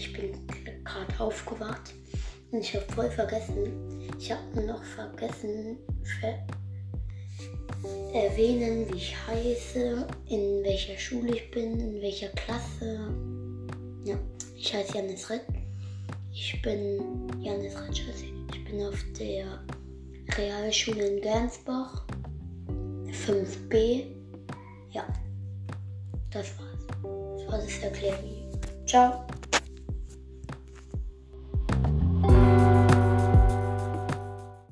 ich bin gerade aufgewacht und ich habe voll vergessen. Ich habe nur noch vergessen ver erwähnen, wie ich heiße, in welcher Schule ich bin, in welcher Klasse. Ja, ich heiße Janis Ritt. Ich bin Janis Ritt, ich bin auf der Realschule in Gernsbach 5b. Ja, das war's. Das war das Erklärvideo. Ciao.